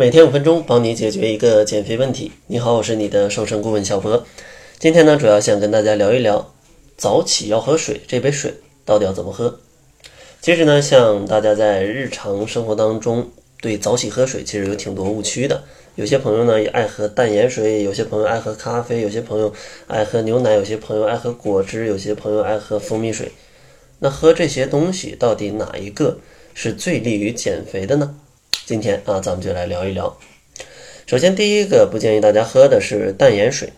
每天五分钟，帮你解决一个减肥问题。你好，我是你的瘦身顾问小博。今天呢，主要想跟大家聊一聊早起要喝水，这杯水到底要怎么喝？其实呢，像大家在日常生活当中对早起喝水其实有挺多误区的。有些朋友呢也爱喝淡盐水，有些朋友爱喝咖啡，有些朋友爱喝牛奶，有些朋友爱喝果汁，有些朋友爱喝蜂蜜水。那喝这些东西到底哪一个是最利于减肥的呢？今天啊，咱们就来聊一聊。首先，第一个不建议大家喝的是淡盐水，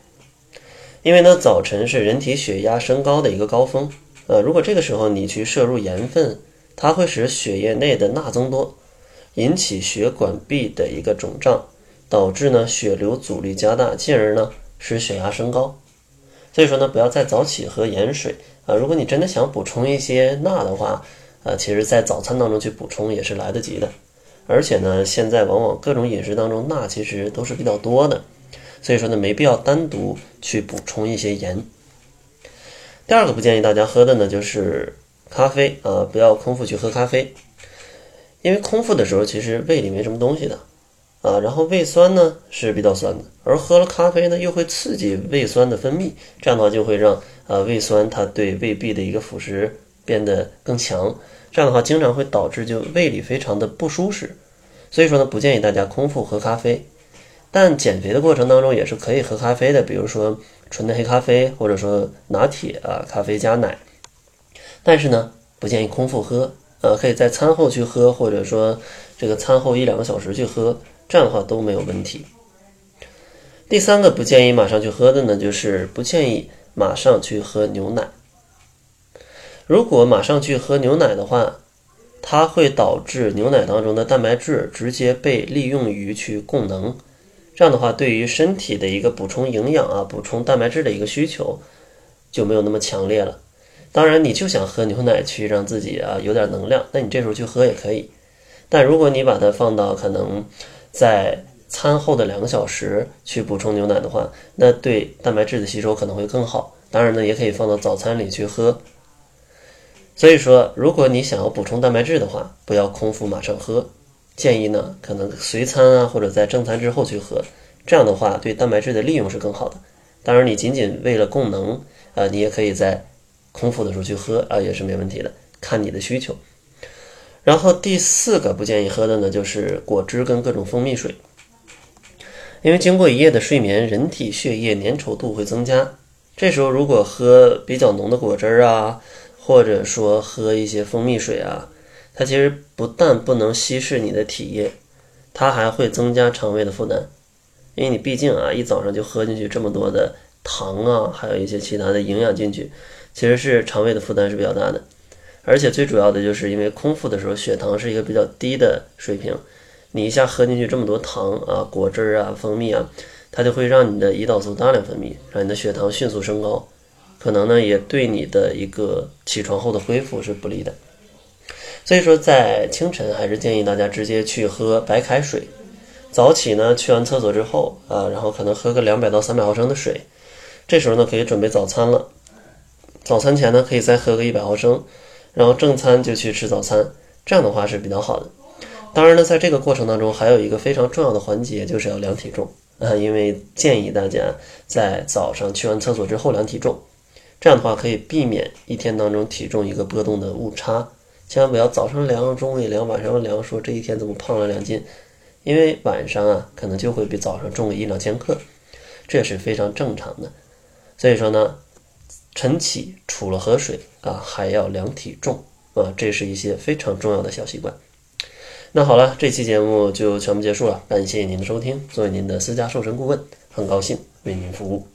因为呢，早晨是人体血压升高的一个高峰。呃，如果这个时候你去摄入盐分，它会使血液内的钠增多，引起血管壁的一个肿胀，导致呢血流阻力加大，进而呢使血压升高。所以说呢，不要再早起喝盐水啊！如果你真的想补充一些钠的话，呃，其实，在早餐当中去补充也是来得及的。而且呢，现在往往各种饮食当中钠其实都是比较多的，所以说呢，没必要单独去补充一些盐。第二个不建议大家喝的呢，就是咖啡啊，不要空腹去喝咖啡，因为空腹的时候其实胃里没什么东西的。啊，然后胃酸呢是比较酸的，而喝了咖啡呢又会刺激胃酸的分泌，这样的话就会让呃胃酸它对胃壁的一个腐蚀变得更强，这样的话经常会导致就胃里非常的不舒适，所以说呢不建议大家空腹喝咖啡，但减肥的过程当中也是可以喝咖啡的，比如说纯的黑咖啡或者说拿铁啊，咖啡加奶，但是呢不建议空腹喝，呃可以在餐后去喝，或者说这个餐后一两个小时去喝。这样的话都没有问题。第三个不建议马上去喝的呢，就是不建议马上去喝牛奶。如果马上去喝牛奶的话，它会导致牛奶当中的蛋白质直接被利用于去供能，这样的话对于身体的一个补充营养啊、补充蛋白质的一个需求就没有那么强烈了。当然，你就想喝牛奶去让自己啊有点能量，那你这时候去喝也可以。但如果你把它放到可能。在餐后的两个小时去补充牛奶的话，那对蛋白质的吸收可能会更好。当然呢，也可以放到早餐里去喝。所以说，如果你想要补充蛋白质的话，不要空腹马上喝，建议呢可能随餐啊，或者在正餐之后去喝。这样的话，对蛋白质的利用是更好的。当然，你仅仅为了供能啊，你也可以在空腹的时候去喝啊，也是没问题的，看你的需求。然后第四个不建议喝的呢，就是果汁跟各种蜂蜜水，因为经过一夜的睡眠，人体血液粘稠度会增加。这时候如果喝比较浓的果汁啊，或者说喝一些蜂蜜水啊，它其实不但不能稀释你的体液，它还会增加肠胃的负担。因为你毕竟啊，一早上就喝进去这么多的糖啊，还有一些其他的营养进去，其实是肠胃的负担是比较大的。而且最主要的就是因为空腹的时候血糖是一个比较低的水平，你一下喝进去这么多糖啊、果汁啊、蜂蜜啊，它就会让你的胰岛素大量分泌，让你的血糖迅速升高，可能呢也对你的一个起床后的恢复是不利的。所以说在清晨还是建议大家直接去喝白开水，早起呢去完厕所之后啊，然后可能喝个两百到三百毫升的水，这时候呢可以准备早餐了，早餐前呢可以再喝个一百毫升。然后正餐就去吃早餐，这样的话是比较好的。当然呢，在这个过程当中，还有一个非常重要的环节，就是要量体重啊。因为建议大家在早上去完厕所之后量体重，这样的话可以避免一天当中体重一个波动的误差。千万不要早上量，中午也量，晚上量，说这一天怎么胖了两斤？因为晚上啊，可能就会比早上重个一两千克，这也是非常正常的。所以说呢。晨起除了喝水啊，还要量体重啊，这是一些非常重要的小习惯。那好了，这期节目就全部结束了，感谢您的收听。作为您的私家瘦身顾问，很高兴为您服务。